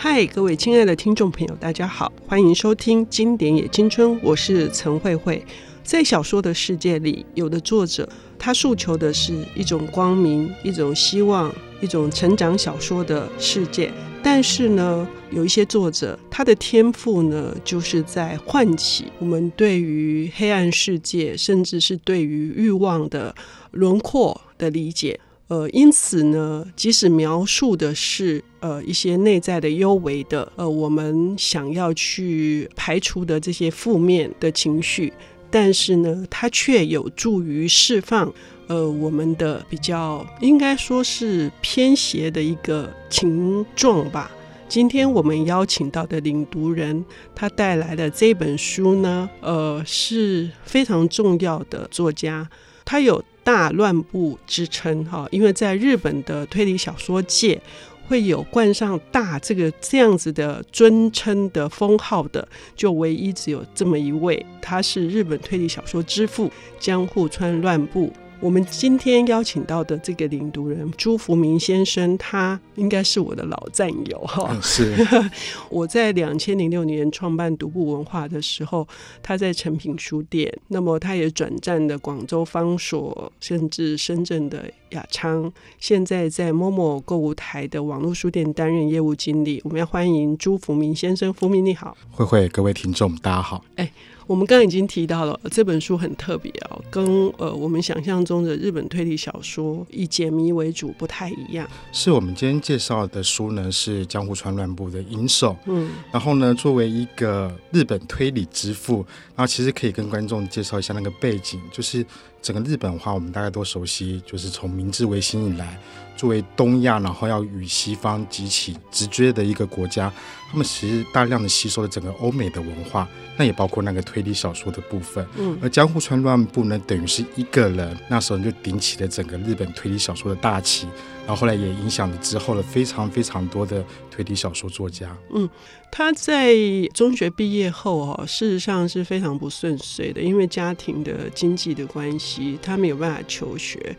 嗨，各位亲爱的听众朋友，大家好，欢迎收听《经典也青春》，我是陈慧慧。在小说的世界里，有的作者他诉求的是一种光明、一种希望、一种成长小说的世界。但是呢，有一些作者，他的天赋呢，就是在唤起我们对于黑暗世界，甚至是对于欲望的轮廓的理解。呃，因此呢，即使描述的是呃一些内在的幽微的，呃，我们想要去排除的这些负面的情绪，但是呢，它却有助于释放。呃，我们的比较应该说是偏邪的一个情状吧。今天我们邀请到的领读人，他带来的这本书呢，呃，是非常重要的作家，他有大乱步之称哈，因为在日本的推理小说界，会有冠上大这个这样子的尊称的封号的，就唯一只有这么一位，他是日本推理小说之父江户川乱步。我们今天邀请到的这个领读人朱福明先生，他应该是我的老战友哈。是，我在两千零六年创办独步文化的时候，他在诚品书店，那么他也转战的广州方所，甚至深圳的雅昌，现在在 Momo 购物台的网络书店担任业务经理。我们要欢迎朱福明先生，福明你好。慧慧，各位听众大家好。哎。我们刚刚已经提到了这本书很特别哦，跟呃我们想象中的日本推理小说以解谜为主不太一样。是我们今天介绍的书呢，是江户川乱步的《银手》。嗯，然后呢，作为一个日本推理之父，然后其实可以跟观众介绍一下那个背景，就是整个日本的话，我们大家都熟悉，就是从明治维新以来。作为东亚，然后要与西方急起直接的一个国家，他们其实大量的吸收了整个欧美的文化，那也包括那个推理小说的部分。嗯，而江户川乱步呢，等于是一个人，那时候就顶起了整个日本推理小说的大旗，然后后来也影响了之后的非常非常多的推理小说作家。嗯，他在中学毕业后哦，事实上是非常不顺遂的，因为家庭的经济的关系，他没有办法求学。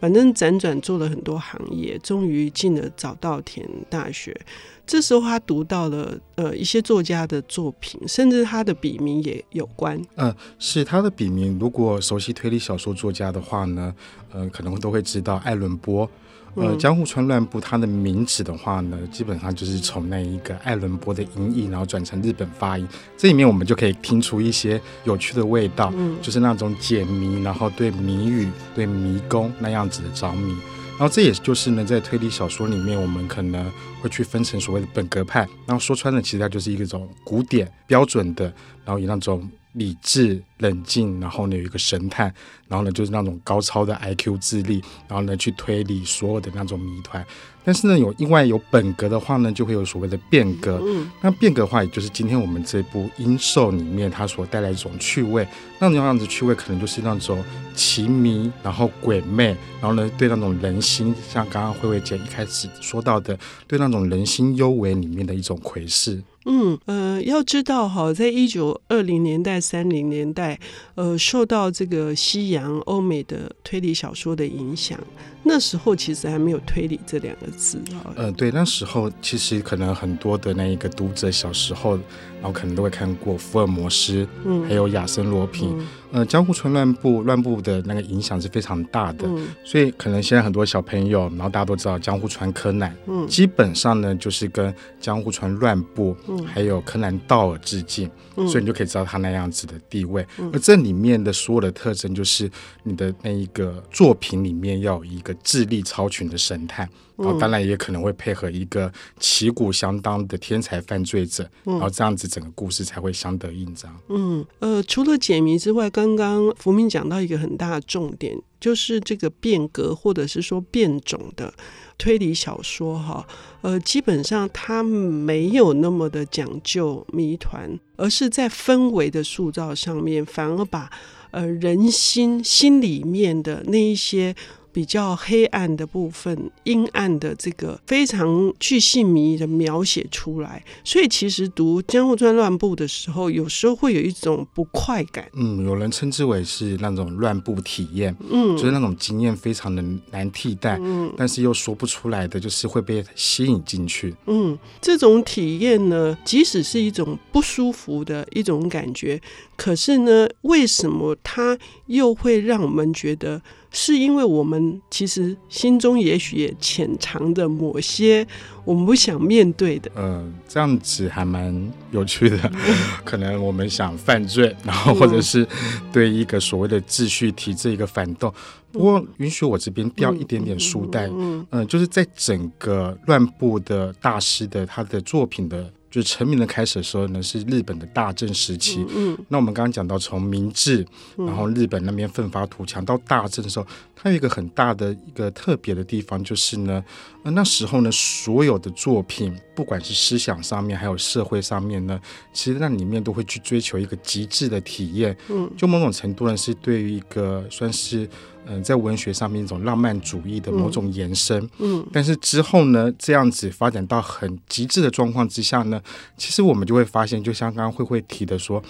反正辗转做了很多行业，终于进了早稻田大学。这时候他读到了呃一些作家的作品，甚至他的笔名也有关。嗯、呃，是他的笔名。如果熟悉推理小说作家的话呢，呃，可能都会知道艾伦坡。呃，江户川乱步它的名字的话呢，基本上就是从那一个爱伦坡的音译，然后转成日本发音。这里面我们就可以听出一些有趣的味道，嗯，就是那种解谜，然后对谜语、对迷宫那样子的着迷。然后这也就是呢，在推理小说里面，我们可能会去分成所谓的本格派。然后说穿了，其实它就是一种古典标准的，然后以那种。理智、冷静，然后呢有一个神探，然后呢就是那种高超的 IQ 智力，然后呢去推理所有的那种谜团。但是呢有另外有本格的话呢，就会有所谓的变革。嗯，那变革的话，也就是今天我们这部《银手》里面它所带来一种趣味。那种样子趣味，可能就是那种奇迷，然后鬼魅，然后呢对那种人心，像刚刚慧慧姐一开始说到的，对那种人心幽微里面的一种窥视。嗯呃，要知道哈，在一九二零年代、三零年代，呃，受到这个西洋欧美的推理小说的影响，那时候其实还没有“推理”这两个字啊。呃，对，那时候其实可能很多的那一个读者小时候，然后可能都会看过福尔摩斯，嗯，还有亚森罗平。嗯。呃，江户川乱步乱步的那个影响是非常大的，嗯，所以可能现在很多小朋友，然后大家都知道江户川柯南，嗯，基本上呢就是跟江户川乱步，嗯，还有柯南道尔致敬，嗯，所以你就可以知道他那样子的地位。嗯，而这里面的所有的特征，就是你的那一个作品里面要有一个智力超群的神探。然后当然也可能会配合一个旗鼓相当的天才犯罪者，嗯，然后这样子整个故事才会相得益彰。嗯，呃，除了解谜之外，刚刚福明讲到一个很大的重点，就是这个变革或者是说变种的推理小说哈，呃，基本上它没有那么的讲究谜团，而是在氛围的塑造上面，反而把呃人心心里面的那一些。比较黑暗的部分、阴暗的这个非常去细迷的描写出来。所以其实读《江户川乱步》的时候，有时候会有一种不快感。嗯，有人称之为是那种乱步体验，嗯，就是那种经验非常的难替代，嗯，但是又说不出来的，就是会被吸引进去。嗯，这种体验呢，即使是一种不舒服的一种感觉，可是呢，为什么它又会让我们觉得？是因为我们其实心中也许也潜藏着某些我们不想面对的。嗯、呃，这样子还蛮有趣的。可能我们想犯罪，然后或者是对一个所谓的秩序体制一个反动。不过，允许我这边掉一点点书袋。嗯，呃、就是在整个乱步的大师的他的作品的。就是成名的开始的时候呢，是日本的大正时期。嗯，嗯，那我们刚刚讲到从明治，然后日本那边奋发图强到大正的时候，它有一个很大的一个特别的地方，就是呢，呃，那时候呢，所有的作品，不管是思想上面，还有社会上面呢，其实那里面都会去追求一个极致的体验。嗯，就某种程度呢，是对于一个算是。嗯、呃，在文学上面一种浪漫主义的某种延伸，嗯，嗯，但是之后呢，这样子发展到很极致的状况之下呢，其实我们就会发现，就像刚刚慧慧提的说，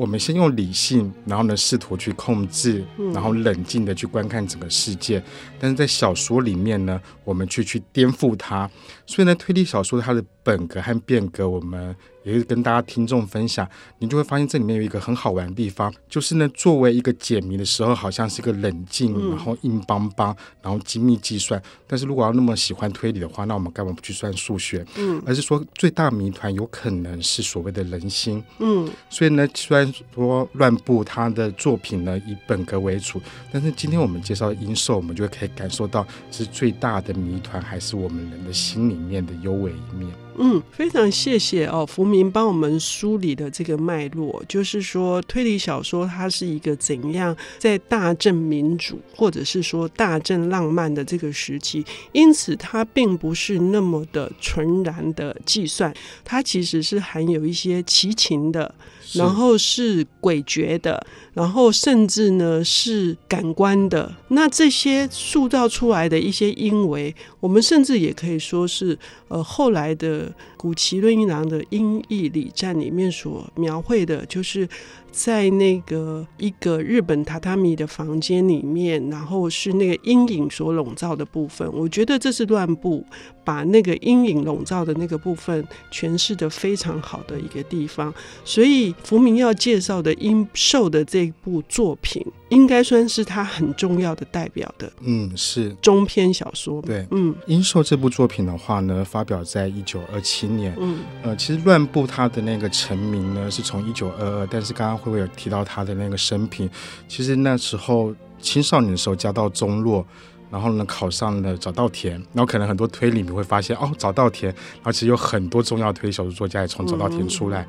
我们先用理性，然后呢，试图去控制，然后冷静的去观看整个世界，但是在小说里面呢，我们却去颠覆它，所以呢，推理小说它的本格和变革，我们。也是跟大家听众分享，你就会发现这里面有一个很好玩的地方，就是呢，作为一个解谜的时候，好像是一个冷静，然后硬邦邦，然后精密计算。但是如果要那么喜欢推理的话，那我们干嘛不去算数学？嗯，而是说最大谜团有可能是所谓的人心。嗯，所以呢，虽然说乱步他的作品呢以本格为主，但是今天我们介绍的阴兽，我们就可以感受到，是最大的谜团还是我们人的心里面的幽微一面。嗯，非常谢谢哦，福明帮我们梳理的这个脉络，就是说推理小说它是一个怎样在大正民主或者是说大正浪漫的这个时期，因此它并不是那么的纯然的计算，它其实是含有一些奇情的，然后是诡谲的，然后甚至呢是感官的。那这些塑造出来的一些因为，我们甚至也可以说是呃后来的。그 谷崎润一郎的《音译礼赞》里面所描绘的，就是在那个一个日本榻榻米的房间里面，然后是那个阴影所笼罩的部分。我觉得这是乱步把那个阴影笼罩的那个部分诠释的非常好的一个地方。所以福明要介绍的《阴兽》的这部作品，应该算是他很重要的代表的。嗯，是中篇小说。对，嗯，《阴兽》这部作品的话呢，发表在一九二七年。嗯，呃，其实乱步他的那个成名呢，是从一九二二，但是刚刚慧慧有提到他的那个生平，其实那时候青少年的时候家道中落。然后呢，考上了早稻田，然后可能很多推理你会发现，哦，早稻田，而且有很多重要推理小说作家也从早稻田出来。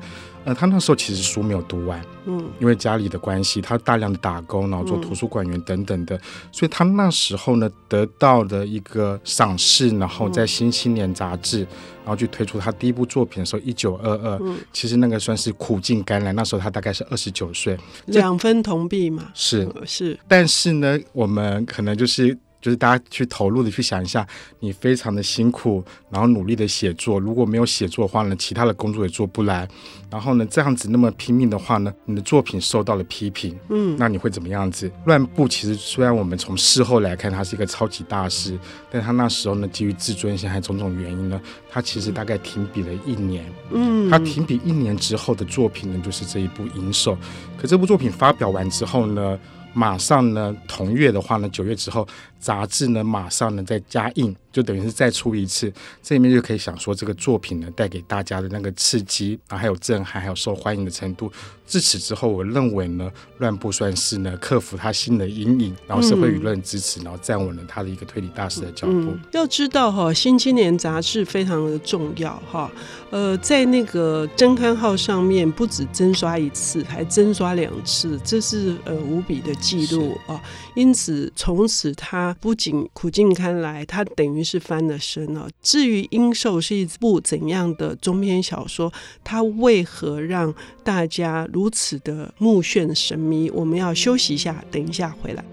嗯、呃，他那时候其实书没有读完，嗯，因为家里的关系，他大量的打工，然后做图书馆员等等的，嗯、所以他那时候呢得到的一个赏识，然后在《新青年》杂志，然后去推出他第一部作品的时候，一九二二，其实那个算是苦尽甘来。那时候他大概是二十九岁，两分铜币嘛，是、嗯、是，但是呢，我们可能就是。就是大家去投入的去想一下，你非常的辛苦，然后努力的写作，如果没有写作的话呢，其他的工作也做不来。然后呢，这样子那么拼命的话呢，你的作品受到了批评，嗯，那你会怎么样子？乱步其实虽然我们从事后来看他是一个超级大师，但他那时候呢，基于自尊心还有种种原因呢，他其实大概停笔了一年，嗯，他停笔一年之后的作品呢，就是这一部《银手》。可这部作品发表完之后呢，马上呢，同月的话呢，九月之后。杂志呢，马上呢再加印，就等于是再出一次。这里面就可以想说，这个作品呢带给大家的那个刺激啊，还有震撼，还有受欢迎的程度。自此之后，我认为呢，乱步算是呢克服他心的阴影，然后社会舆论支持，然后站稳了他的一个推理大师的脚步。嗯、要知道哈，《新青年》杂志非常的重要哈。呃，在那个增刊号上面，不止增刷一次，还增刷两次，这是呃无比的记录啊。因此，从此他。不仅苦尽甘来，他等于是翻了身了。至于《阴兽》是一部怎样的中篇小说，它为何让大家如此的目眩神迷？我们要休息一下，等一下回来。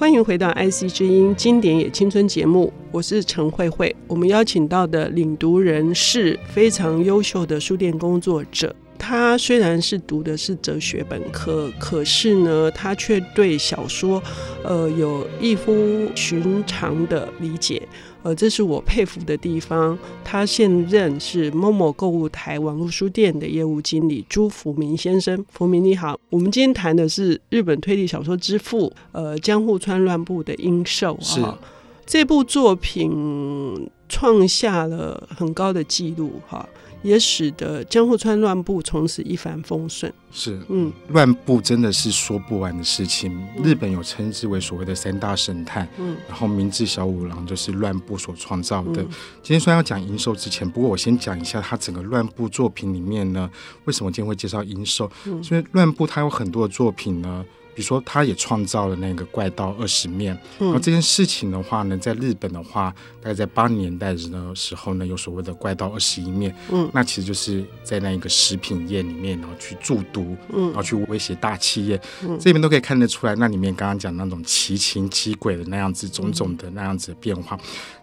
欢迎回到 IC 之音经典也青春节目，我是陈慧慧。我们邀请到的领读人是非常优秀的书店工作者。他虽然是读的是哲学本科，可是呢，他却对小说，呃，有异乎寻常的理解。呃，这是我佩服的地方。他现任是 MOMO 购物台网络书店的业务经理朱福明先生。福明你好，我们今天谈的是日本推理小说之父，呃，江户川乱步的《樱兽》啊。这部作品创下了很高的纪录哈。也使得江户川乱步从此一帆风顺。是，嗯，乱步真的是说不完的事情。嗯、日本有称之为所谓的三大神探，嗯，然后明治小五郎就是乱步所创造的。嗯、今天虽然要讲银寿之前，不过我先讲一下他整个乱步作品里面呢，为什么今天会介绍银寿？嗯，因为乱步他有很多的作品呢。比如说，他也创造了那个怪盗二十面，嗯、然后这件事情的话呢，在日本的话，大概在八零年代的时候呢，有所谓的怪盗二十一面，嗯，那其实就是在那一个食品业里面，然后去注毒，嗯，然后去威胁大企业，嗯，这边都可以看得出来，那里面刚刚讲那种奇情奇诡的那样子，种种的那样子的变化。嗯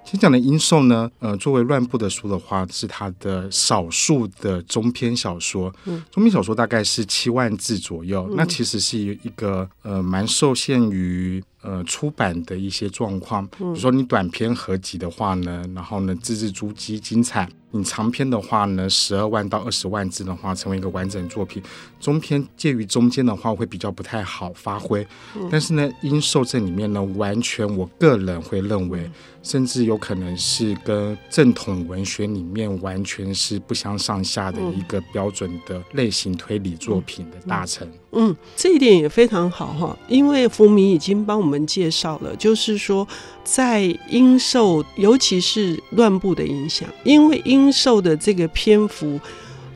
先讲的樱兽呢，呃，作为乱步的书的话，是他的少数的中篇小说。嗯，中篇小说大概是七万字左右，嗯、那其实是一个呃蛮受限于呃出版的一些状况。比如说你短篇合集的话呢，然后呢字字珠玑精彩。你长篇的话呢，十二万到二十万字的话，成为一个完整作品。中篇介于中间的话，会比较不太好发挥。嗯、但是呢，樱兽这里面呢，完全我个人会认为，甚至有可能是跟正统文学里面完全是不相上下的一个标准的类型推理作品的大成。嗯，这一点也非常好哈，因为福明已经帮我们介绍了，就是说在英受，尤其是乱步的影响，因为英受的这个篇幅，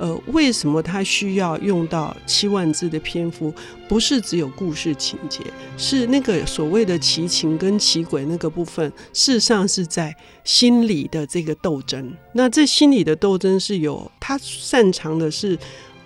呃，为什么他需要用到七万字的篇幅？不是只有故事情节，是那个所谓的奇情跟奇诡那个部分，事实上是在心理的这个斗争。那这心理的斗争是有他擅长的是，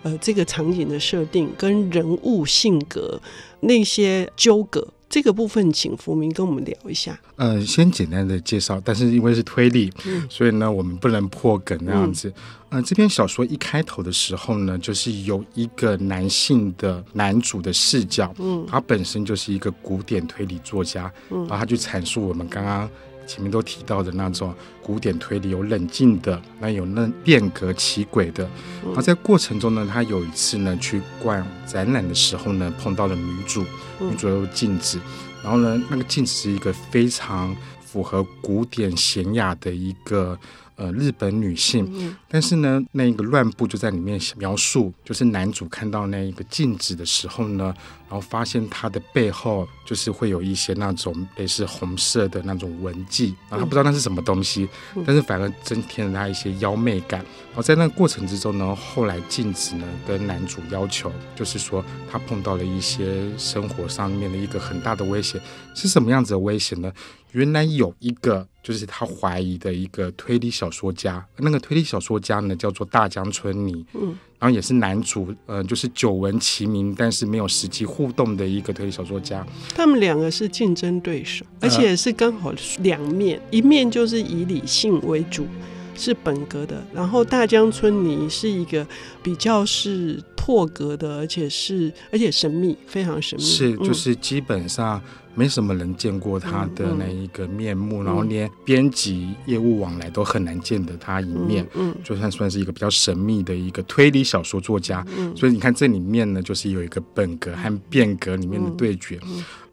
呃，这个场景的设定跟人物性格那些纠葛。这个部分，请福明跟我们聊一下。呃，先简单的介绍，但是因为是推理，嗯、所以呢，我们不能破梗那样子。嗯、呃，这篇小说一开头的时候呢，就是有一个男性的男主的视角，嗯，他本身就是一个古典推理作家，嗯，然后他就阐述我们刚刚前面都提到的那种古典推理，有冷静的，那有那变革奇诡的。然后在过程中呢，他有一次呢去逛展览的时候呢，碰到了女主。女主有镜子，然后呢，那个镜子是一个非常符合古典娴雅的一个呃日本女性，但是呢，那个乱步就在里面描述，就是男主看到那一个镜子的时候呢。然后发现他的背后就是会有一些那种类似红色的那种纹迹，然后他不知道那是什么东西，但是反而增添了他一些妖媚感。然后在那个过程之中呢，后来镜子呢跟男主要求，就是说他碰到了一些生活上面的一个很大的威胁，是什么样子的威胁呢？原来有一个就是他怀疑的一个推理小说家，那个推理小说家呢叫做大江春泥。嗯。然后也是男主，呃，就是久闻其名，但是没有实际互动的一个推理小说家。他们两个是竞争对手，而且是刚好两面，呃、一面就是以理性为主，是本格的；然后大江春泥是一个比较是破格的，而且是而且神秘，非常神秘。是，就是基本上。没什么人见过他的那一个面目，嗯嗯、然后连编辑业务往来都很难见得他一面，嗯，嗯就算算是一个比较神秘的一个推理小说作家，嗯，所以你看这里面呢，就是有一个本格和变革里面的对决。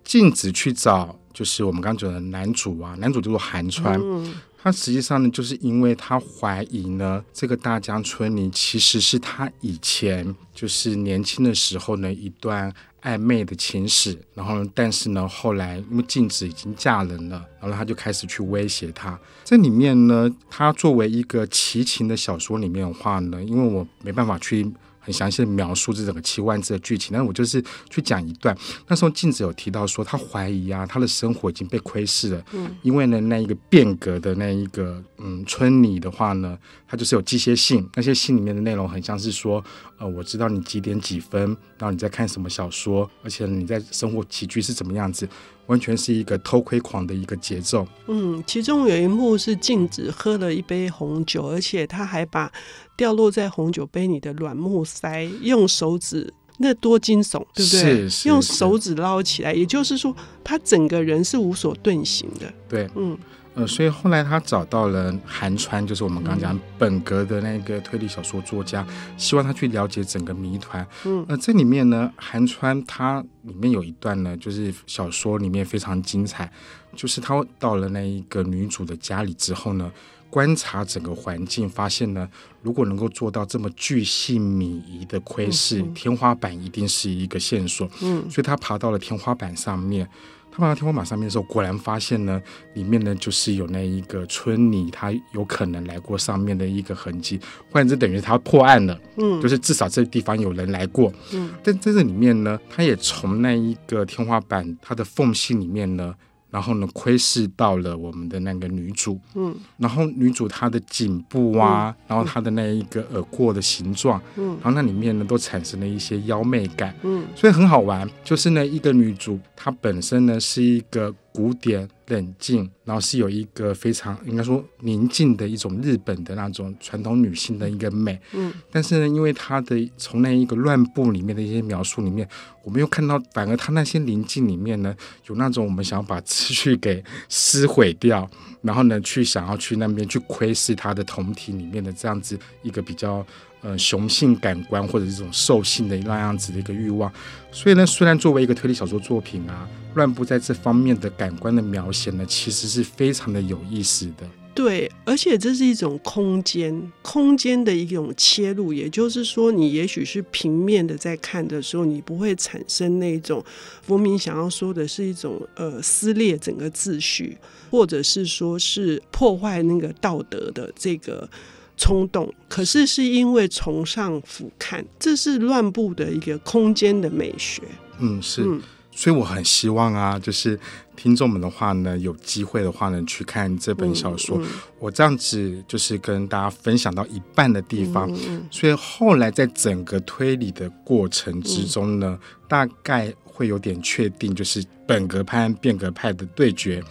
镜、嗯、子去找，就是我们刚刚讲的男主啊，男主叫做寒川，嗯、他实际上呢，就是因为他怀疑呢，这个大江春尼其实是他以前就是年轻的时候呢一段。暧昧的情史，然后，但是呢，后来因为镜子已经嫁人了，然后他就开始去威胁他。这里面呢，他作为一个奇情的小说里面的话呢，因为我没办法去。很详细的描述这整个七万字的剧情，但是我就是去讲一段。那时候镜子有提到说，他怀疑啊，他的生活已经被窥视了。嗯，因为呢，那一个变革的那一个嗯村里的话呢，他就是有寄些信，那些信里面的内容很像是说，呃，我知道你几点几分，然后你在看什么小说，而且你在生活起居是怎么样子。完全是一个偷窥狂的一个节奏。嗯，其中有一幕是静子喝了一杯红酒，而且他还把掉落在红酒杯里的软木塞用手指，那多惊悚，对不对？是，是用手指捞起来，也就是说，他整个人是无所遁形的。对，嗯。呃，所以后来他找到了韩川，就是我们刚刚讲本格的那个推理小说作家，希望他去了解整个谜团。嗯，那这里面呢，韩川他里面有一段呢，就是小说里面非常精彩，就是他到了那一个女主的家里之后呢，观察整个环境，发现呢，如果能够做到这么巨细靡遗的窥视，天花板一定是一个线索。嗯，所以他爬到了天花板上面。他爬到天花板上面的时候，果然发现呢，里面呢就是有那一个春妮，他有可能来过上面的一个痕迹，换言之，等于他破案了。嗯，就是至少这个地方有人来过。嗯，但在这里面呢，他也从那一个天花板它的缝隙里面呢。然后呢，窥视到了我们的那个女主，嗯，然后女主她的颈部啊，嗯、然后她的那一个耳廓的形状，嗯，然后那里面呢都产生了一些妖媚感，嗯，所以很好玩。就是呢，一个女主她本身呢是一个古典。冷静，然后是有一个非常应该说宁静的一种日本的那种传统女性的一个美，嗯，但是呢，因为她的从那一个乱步里面的一些描述里面，我们又看到，反而她那些宁静里面呢，有那种我们想要把秩序给撕毁掉，然后呢，去想要去那边去窥视她的同体里面的这样子一个比较。呃，雄性感官或者这种兽性的那样子的一个欲望，所以呢，虽然作为一个推理小说作品啊，乱步在这方面的感官的描写呢，其实是非常的有意思的。对，而且这是一种空间，空间的一种切入，也就是说，你也许是平面的在看的时候，你不会产生那种福明想要说的是一种呃撕裂整个秩序，或者是说是破坏那个道德的这个。冲动，可是是因为从上俯瞰，这是乱步的一个空间的美学。嗯，是，嗯、所以我很希望啊，就是听众们的话呢，有机会的话呢，去看这本小说。嗯嗯、我这样子就是跟大家分享到一半的地方，所以后来在整个推理的过程之中呢，嗯、大概会有点确定，就是本格派和变革派的对决。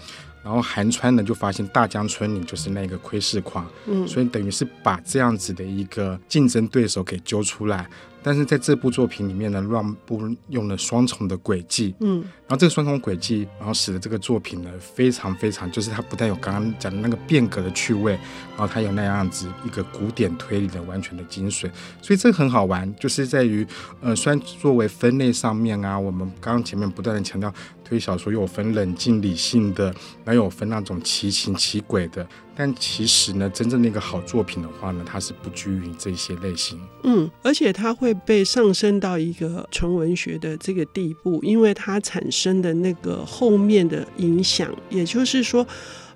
然后韩川呢就发现大江村里就是那个窥视狂，嗯，所以等于是把这样子的一个竞争对手给揪出来。但是在这部作品里面呢，乱步用了双重的轨迹，嗯，然后这个双重轨迹，然后使得这个作品呢非常非常，就是它不但有刚刚讲的那个变革的趣味，然后它有那样子一个古典推理的完全的精髓，所以这个很好玩，就是在于，呃，虽然作为分类上面啊，我们刚刚前面不断的强调推理小说又有分冷静理性的，然后又有分那种奇情奇诡的。但其实呢，真正的一个好作品的话呢，它是不拘于这些类型。嗯，而且它会被上升到一个纯文学的这个地步，因为它产生的那个后面的影响，也就是说，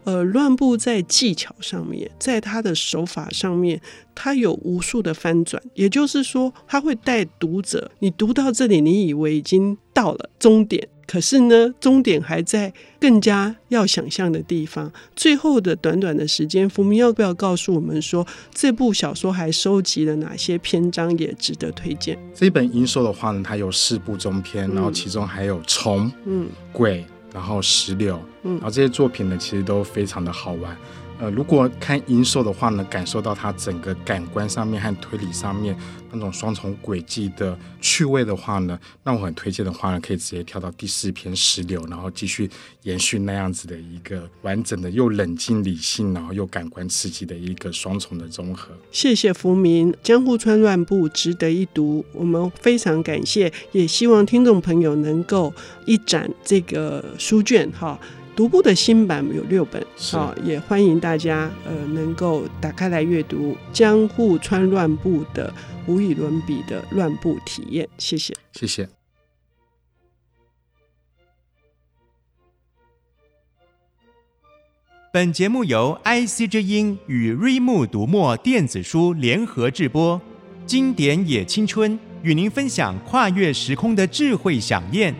呃，乱步在技巧上面，在他的手法上面，他有无数的翻转，也就是说，他会带读者，你读到这里，你以为已经到了终点。可是呢，终点还在更加要想象的地方。最后的短短的时间，福明要不要告诉我们说，这部小说还收集了哪些篇章，也值得推荐？这一本音授的话呢，它有四部中篇，然后其中还有虫、嗯、鬼，然后石榴，嗯，然后这些作品呢，其实都非常的好玩。呃，如果看音授的话呢，感受到它整个感官上面和推理上面那种双重轨迹的趣味的话呢，那我很推荐的话呢，可以直接跳到第四篇石榴，然后继续延续那样子的一个完整的又冷静理性，然后又感官刺激的一个双重的综合。谢谢福明，《江户川乱步》值得一读，我们非常感谢，也希望听众朋友能够一展这个书卷哈。读簿的新版有六本，好，也欢迎大家呃能够打开来阅读《江户川乱步》的无与伦比的乱步体验。谢谢，谢谢。本节目由 IC 之音与瑞木读墨电子书联合制播，经典也青春与您分享跨越时空的智慧饗宴。